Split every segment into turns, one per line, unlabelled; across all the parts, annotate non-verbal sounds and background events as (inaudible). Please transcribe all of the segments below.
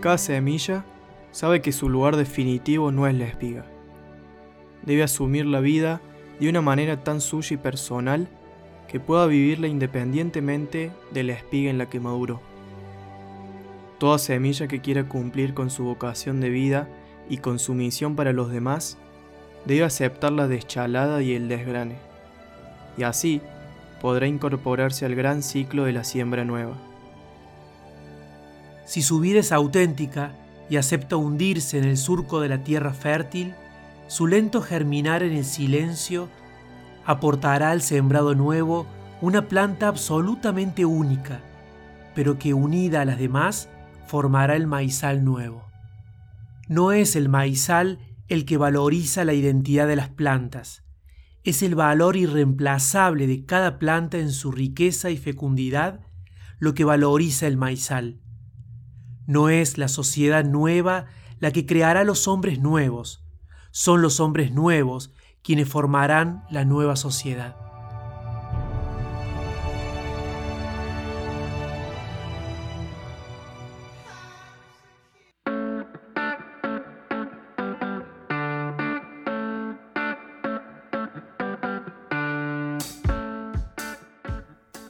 Cada semilla sabe que su lugar definitivo no es la espiga. Debe asumir la vida de una manera tan suya y personal que pueda vivirla independientemente de la espiga en la que maduró. Toda semilla que quiera cumplir con su vocación de vida y con su misión para los demás, debe aceptar la deschalada y el desgrane, y así podrá incorporarse al gran ciclo de la siembra nueva.
Si su vida es auténtica y acepta hundirse en el surco de la tierra fértil, su lento germinar en el silencio aportará al sembrado nuevo una planta absolutamente única, pero que unida a las demás formará el maizal nuevo. No es el maizal el que valoriza la identidad de las plantas, es el valor irreemplazable de cada planta en su riqueza y fecundidad lo que valoriza el maizal. No es la sociedad nueva la que creará los hombres nuevos, son los hombres nuevos quienes formarán la nueva sociedad.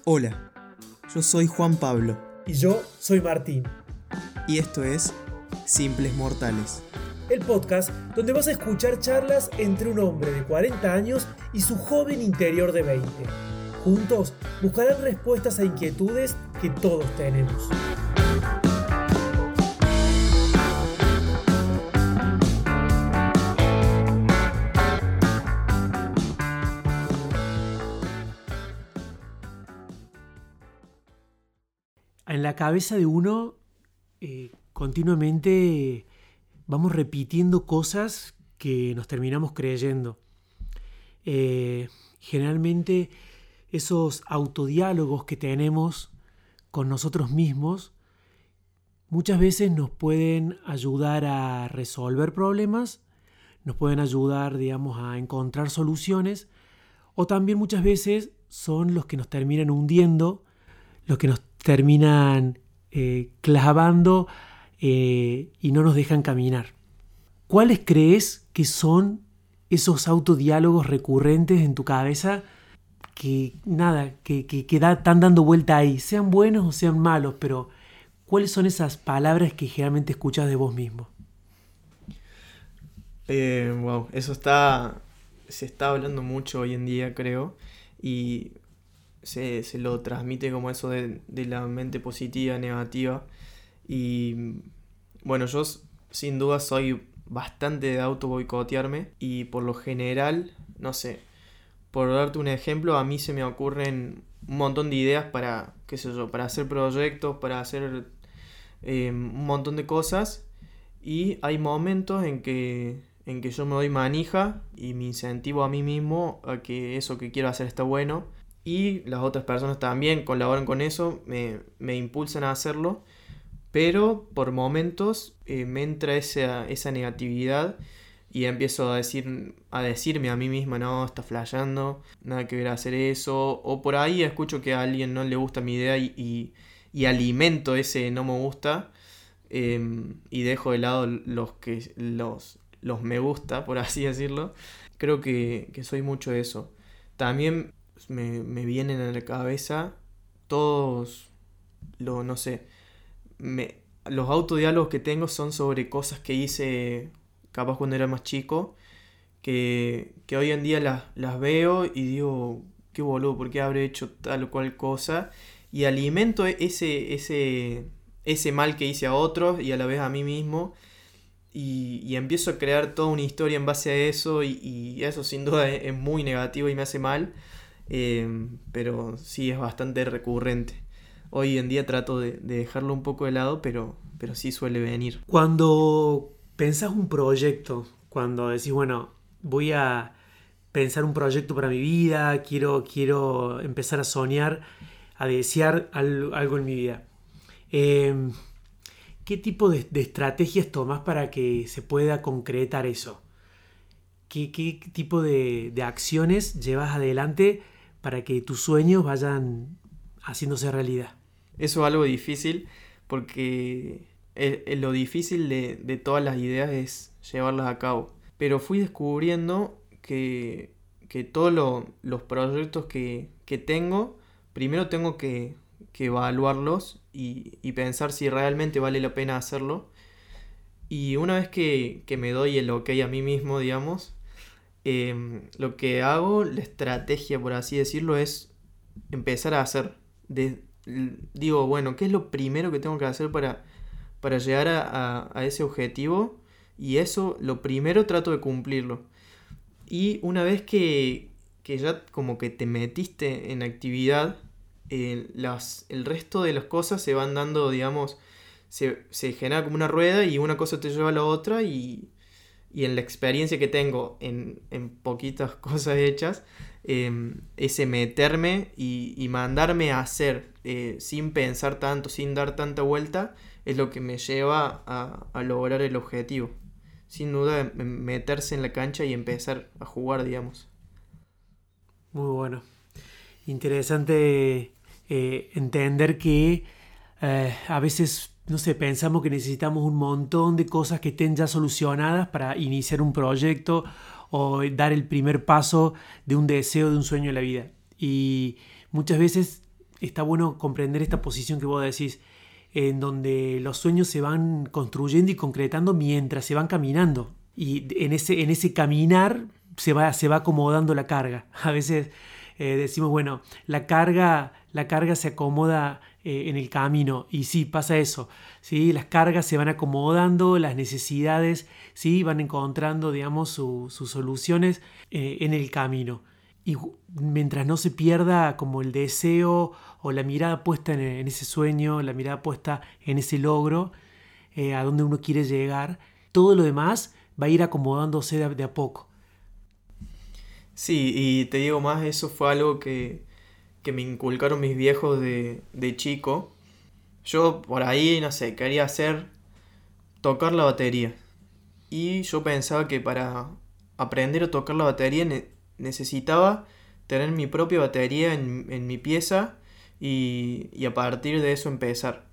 Hola, yo soy Juan Pablo.
Y yo soy Martín.
Y esto es Simples Mortales.
El podcast donde vas a escuchar charlas entre un hombre de 40 años y su joven interior de 20. Juntos buscarán respuestas a inquietudes que todos tenemos. en la cabeza de uno eh, continuamente vamos repitiendo cosas que nos terminamos creyendo. Eh, generalmente esos autodiálogos que tenemos con nosotros mismos muchas veces nos pueden ayudar a resolver problemas, nos pueden ayudar, digamos, a encontrar soluciones, o también muchas veces son los que nos terminan hundiendo, los que nos terminan eh, clavando eh, y no nos dejan caminar. ¿Cuáles crees que son esos autodiálogos recurrentes en tu cabeza que nada, que, que, están dando vuelta ahí, sean buenos o sean malos, pero ¿cuáles son esas palabras que generalmente escuchas de vos mismo?
Eh, wow, eso está, se está hablando mucho hoy en día, creo, y se, lo transmite como eso de, la mente positiva, negativa. Y bueno, yo sin duda soy bastante de auto boicotearme y por lo general, no sé, por darte un ejemplo, a mí se me ocurren un montón de ideas para, qué sé yo, para hacer proyectos, para hacer eh, un montón de cosas y hay momentos en que, en que yo me doy manija y me incentivo a mí mismo a que eso que quiero hacer está bueno y las otras personas también colaboran con eso, me, impulsan a hacerlo, pero por momentos eh, me entra esa, esa negatividad y empiezo a, decir, a decirme a mí misma, no, está flasheando, nada que ver hacer eso, o por ahí escucho que a alguien no le gusta mi idea y, alimento ese no me gusta em, y dejo de lado los, que, los, los me gusta, por así decirlo. Creo que, que soy mucho de eso. También me, me vienen a la cabeza todos, lo, no sé, me, los autodiálogos que tengo son sobre cosas que hice capaz cuando era más chico, que, que hoy en día las, las veo y digo, qué boludo, ¿por qué habré hecho tal o cual cosa? Y alimento ese, ese, ese mal que hice a otros y a la vez a mí mismo. Y, y empiezo a crear toda una historia en base a eso y, eso sin duda es muy negativo y me hace mal. Em, pero sí es bastante recurrente. Hoy en día trato de, dejarlo un poco de lado, pero, pero sí suele venir.
Cuando pensás un proyecto, cuando decís, bueno, voy a pensar un proyecto para mi vida, quiero, quiero empezar a soñar, a desear algo en mi vida. Em, ¿Qué tipo de, estrategias tomas para que se pueda concretar eso? ¿Qué, qué tipo de, de acciones llevas adelante para que tus sueños vayan haciéndose realidad.
Eso es algo difícil porque lo difícil de, todas las ideas es llevarlas a cabo. Pero fui descubriendo que, que todos los proyectos que, tengo, primero tengo que, evaluarlos y, pensar si realmente vale la pena hacerlo. Y una vez que, me doy el ok a mí mismo, digamos, em, lo que hago, la estrategia, por así decirlo, es empezar a hacer. digo, bueno, ¿qué es lo primero que tengo que hacer para, para llegar a, ese objetivo? Y eso, lo primero trato de cumplirlo. Y una vez que, ya como que te metiste en actividad, eh, las, el resto de las cosas se van dando, digamos, se, genera como una rueda y una cosa te lleva a la otra y, en la experiencia que tengo en, poquitas (laughs) cosas hechas, em, ese meterme y, mandarme a hacer eh, sin pensar tanto, sin dar tanta vuelta, es lo que me lleva a, lograr el objetivo. Sin duda, meterse en la cancha y empezar a jugar, digamos.
Muy bueno. Interesante eh, entender que eh, a veces no sé, pensamos que necesitamos un montón de cosas que estén ya solucionadas para iniciar un proyecto o dar el primer paso de un deseo, de un sueño en la vida. Y muchas veces está bueno comprender esta posición que vos decís, en donde los sueños se van construyendo y concretando mientras se van caminando. Y en ese, en ese caminar se va, se va acomodando la carga. (laughs) A veces eh, decimos, bueno, la carga, la carga se acomoda eh, en el camino. Y sí, pasa eso. ¿sí? Las cargas se van acomodando, las necesidades ¿sí? van encontrando, digamos, sus soluciones eh, en el camino. Y mientras no se pierda como el deseo o la mirada puesta en, ese sueño, la mirada puesta en ese logro, eh, a donde uno quiere llegar, todo lo demás va a ir acomodándose de, a poco.
Sí, y te digo más, eso fue algo que, que me inculcaron mis viejos de, de chico. Yo por ahí, no sé, quería hacer tocar la batería. Y yo pensaba que para aprender a tocar la batería necesitaba tener mi propia batería en, en mi pieza y, y, a partir de eso empezar.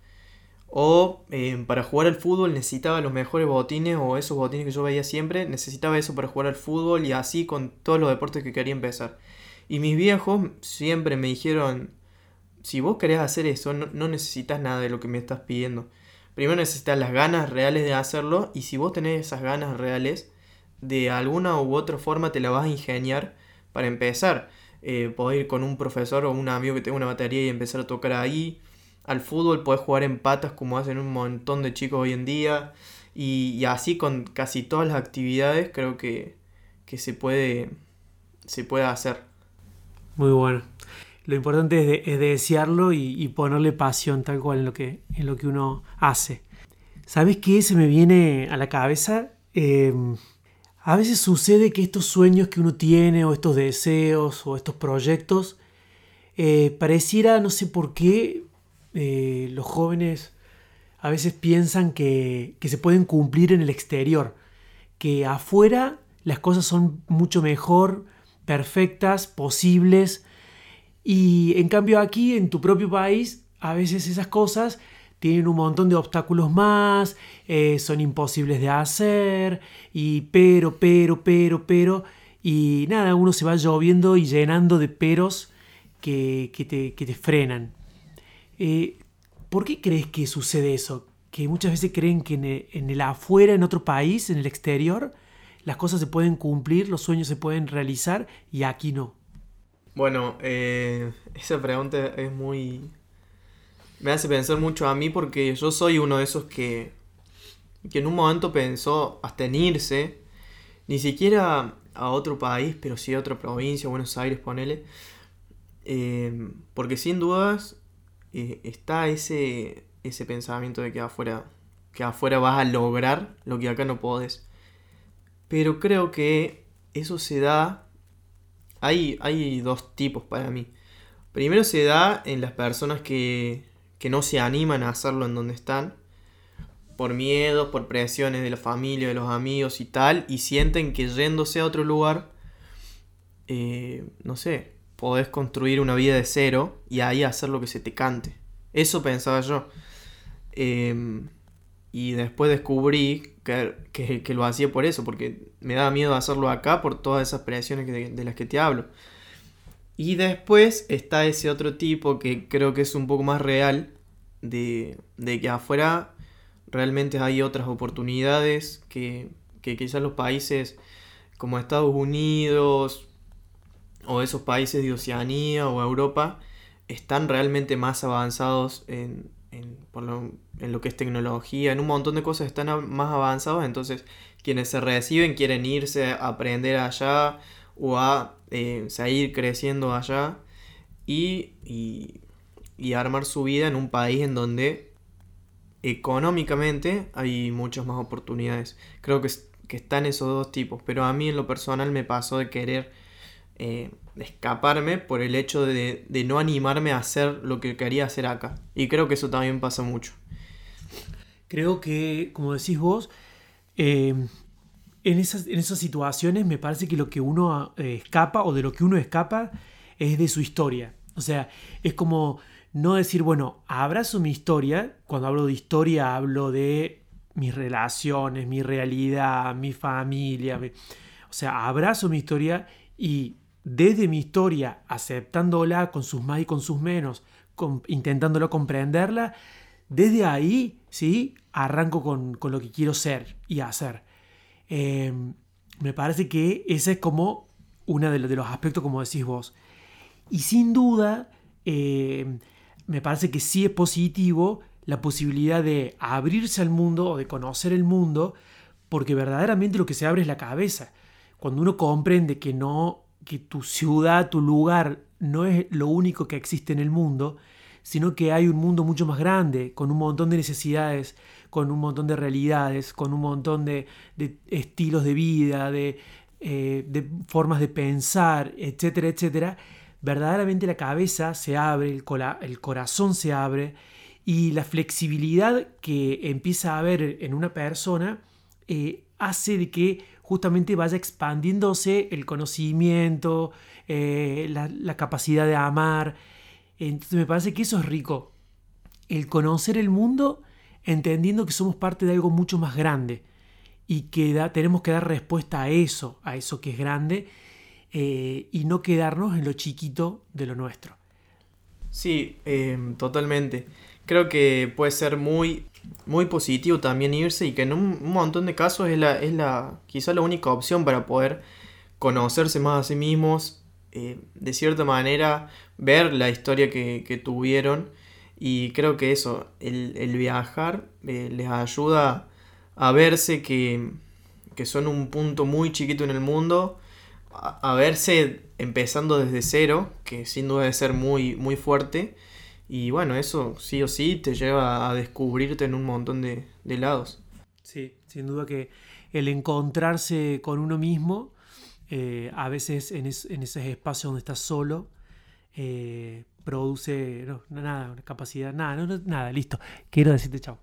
O eh, para jugar al fútbol necesitaba los mejores botines o esos botines que yo veía siempre, necesitaba eso para jugar al fútbol y así con todos los deportes que quería empezar. Y mis viejos siempre me dijeron, si vos querés hacer eso, no, necesitas nada de lo que me estás pidiendo. Primero necesitas las ganas reales de hacerlo y si vos tenés esas ganas reales, de alguna u otra forma te la vas a ingeniar para empezar. Eh, podés ir con un profesor o un amigo que tenga una batería y empezar a tocar ahí. Al fútbol podés jugar en patas como hacen un montón de chicos hoy en día. Y, así con casi todas las actividades creo que, que se, puede, se puede hacer.
Muy bueno. Lo importante es, desearlo y, ponerle pasión tal cual en lo que, en lo que uno hace. ¿Sabes qué se me viene a la cabeza? Em, a veces sucede que estos sueños que uno tiene o estos deseos o estos proyectos eh, pareciera, no sé por qué, eh, los jóvenes a veces piensan que, que se pueden cumplir en el exterior, que afuera las cosas son mucho mejor, perfectas, posibles. Y en cambio aquí, en tu propio país, a veces esas cosas tienen un montón de obstáculos más, eh, son imposibles de hacer, y pero, pero, pero, pero, y nada, uno se va lloviendo y llenando de peros que, te, frenan. Eh, ¿Por qué crees que sucede eso? Que muchas veces creen que en el afuera, en otro país, en el exterior, las cosas se pueden cumplir, los sueños se pueden realizar y aquí no?
Bueno, eh, esa pregunta es muy... Me hace pensar mucho a mí porque yo soy uno de esos que, que en un momento pensó hasta en irse, ni siquiera a otro país, pero sí a otra provincia, Buenos Aires, ponele. Eh, porque sin dudas eh, está ese, ese pensamiento de que afuera, que afuera vas a lograr lo que acá no podés. Pero creo que eso se da... Hay, hay dos tipos para mí. Primero se da en las personas que, que no se animan a hacerlo en donde están. Por miedo, por presiones de la familia, de los amigos y tal. Y sienten que yéndose a otro lugar, eh, no sé, podés construir una vida de cero y ahí hacer lo que se te cante. Eso pensaba yo. Em, y después descubrí que, lo hacía por eso, porque me daba miedo hacerlo acá por todas esas presiones de, las que te hablo. Y después está ese otro tipo que creo que es un poco más real, de, que afuera realmente hay otras oportunidades que, que quizás los países como Estados Unidos o esos países de Oceanía o Europa están realmente más avanzados en, en, lo, que es tecnología, en un montón de cosas están más avanzados, entonces quienes se reciben quieren irse a aprender allá o a eh, seguir creciendo allá y, y, armar su vida en un país en donde económicamente hay muchas más oportunidades. Creo que, que están esos dos tipos, pero a mí en lo personal me pasó de querer eh, escaparme por el hecho de, no animarme a hacer lo que quería hacer acá. Y creo que eso también pasa mucho.
Creo que, como decís vos, eh, en, esas, en esas situaciones me parece que lo que uno eh, escapa o de lo que uno escapa es de su historia. O sea, es como no decir, bueno, abrazo mi historia. Cuando hablo de historia hablo de mis relaciones, mi realidad, mi familia. O sea, abrazo mi historia y desde mi historia, aceptándola con sus más y con sus menos, intentándolo comprenderla, desde ahí, ¿sí? Arranco con, lo que quiero ser y hacer. Em, me parece que ese es como uno de, los aspectos, como decís vos. Y sin duda, em, me parece que sí es positivo la posibilidad de abrirse al mundo o de conocer el mundo, porque verdaderamente lo que se abre es la cabeza. Cuando uno comprende que no que tu ciudad, tu lugar, no es lo único que existe en el mundo, sino que hay un mundo mucho más grande, con un montón de necesidades, con un montón de realidades, con un montón de, estilos de vida, de, eh, de, formas de pensar, etcétera, etcétera, verdaderamente la cabeza se abre, el, el corazón se abre y la flexibilidad que empieza a haber en una persona eh, hace de que justamente vaya expandiéndose el conocimiento, eh, la, capacidad de amar. Entonces me parece que eso es rico. El conocer el mundo entendiendo que somos parte de algo mucho más grande y que tenemos que dar respuesta a eso, a eso que es grande, eh, y no quedarnos en lo chiquito de lo nuestro.
Sí, em, totalmente. Creo que puede ser muy muy positivo también irse y que en un, montón de casos es la, es la quizá la única opción para poder conocerse más a sí mismos, eh, de cierta manera ver la historia que, tuvieron. Y creo que eso, el, viajar eh, les ayuda a verse que, que, son un punto muy chiquito en el mundo, a, a, verse empezando desde cero, que sin duda debe ser muy, muy fuerte y bueno, eso sí o sí te lleva a descubrirte en un montón de, lados.
Sí, sin duda que el encontrarse con uno mismo, eh, a veces en, en, ese espacio donde estás solo, eh, produce no, nada, una capacidad, nada, no, nada, listo. Quiero decirte chao.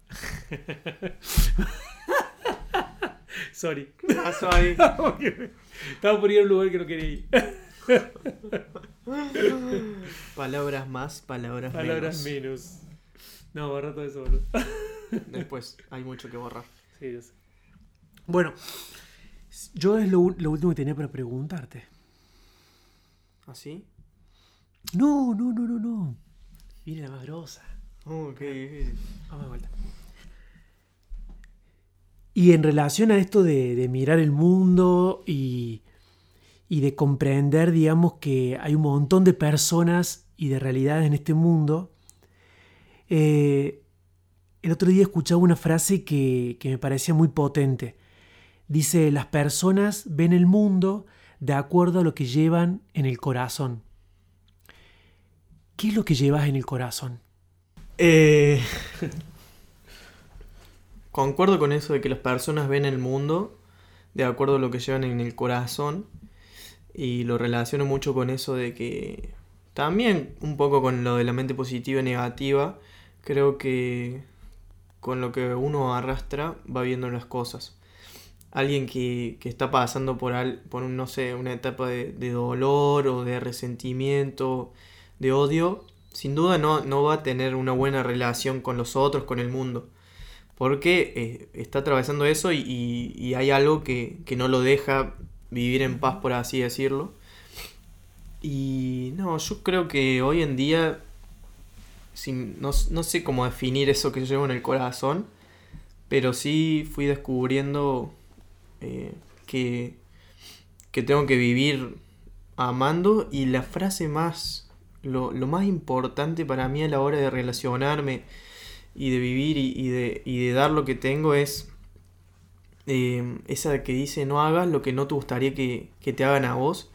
(laughs) sorry. Sorry. (laughs) Estaba por ir a un lugar que no quería ir. (laughs)
palabras más, palabras,
palabras menos. No, borra todo eso, boludo. (laughs)
Después, hay mucho que borrar.
Sí, yo sé. Bueno, yo es lo, último que tenía para preguntarte.
¿Así?
¿Ah, no, no, no, no, no. Viene la más grosa.
Oh,
Vamos de vuelta. Y en relación a esto de, de mirar el mundo y y de comprender, digamos, que hay un montón de personas y de realidades en este mundo. Eh, el otro día escuchaba una frase que, me parecía muy potente. Dice, las personas ven el mundo de acuerdo a lo que llevan en el corazón. ¿Qué es lo que llevas en el corazón?
Eh, (laughs) concuerdo con eso de que las personas ven el mundo de acuerdo a lo que llevan en el corazón. Y lo relaciono mucho con eso de que también un poco con lo de la mente positiva y negativa, creo que con lo que uno arrastra va viendo las cosas. Alguien que, está pasando por, al, por un, no sé, una etapa de, dolor o de resentimiento, de odio, sin duda no, no va a tener una buena relación con los otros, con el mundo. porque eh, está atravesando eso y, hay algo que, no lo deja vivir en paz, por así decirlo. Y no, yo creo que hoy en día, no, sé cómo definir eso que llevo en el corazón, pero sí fui descubriendo eh, que, que tengo que vivir amando y la frase más, lo, lo más importante para mí a la hora de relacionarme, y de vivir y, de, y de dar lo que tengo es eh, esa que dice no hagas lo que no te gustaría que, te hagan a vos.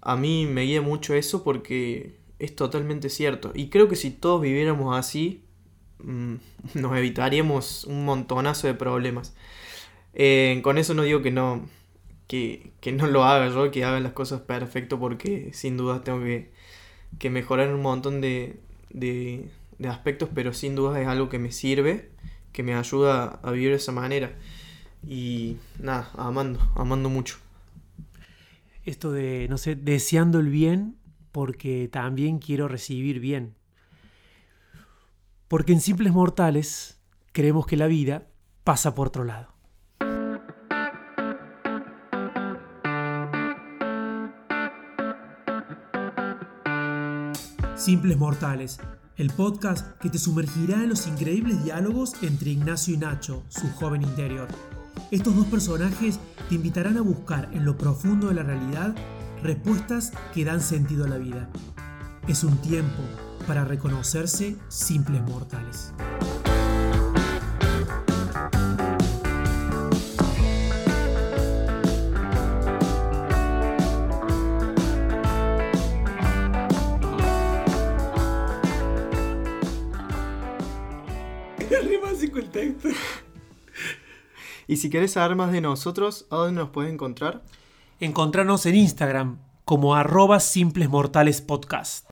A mí me guía mucho eso porque es totalmente cierto. Y creo que si todos viviéramos así, mm, (laughs) nos evitaríamos un montonazo de problemas. Eh, con eso no digo que no, que, no lo haga yo, que haga las cosas perfecto, porque sin duda tengo que, que mejorar un montón de, de aspectos, pero sin duda es algo que me sirve, que me ayuda a vivir de esa manera. Y nada, amando, amando mucho.
Esto de, no sé, deseando el bien porque también quiero recibir bien. Porque en simples mortales creemos que la vida pasa por otro lado. Simples mortales el podcast que te sumergirá en los increíbles diálogos entre Ignacio y Nacho, su joven interior. Estos dos personajes te invitarán a buscar en lo profundo de la realidad respuestas que dan sentido a la vida. Es un tiempo para reconocerse simples mortales. (laughs)
Y si querés saber más de nosotros, ¿a dónde nos puedes encontrar?
Encontrarnos en Instagram como arroba simplesmortalespodcast.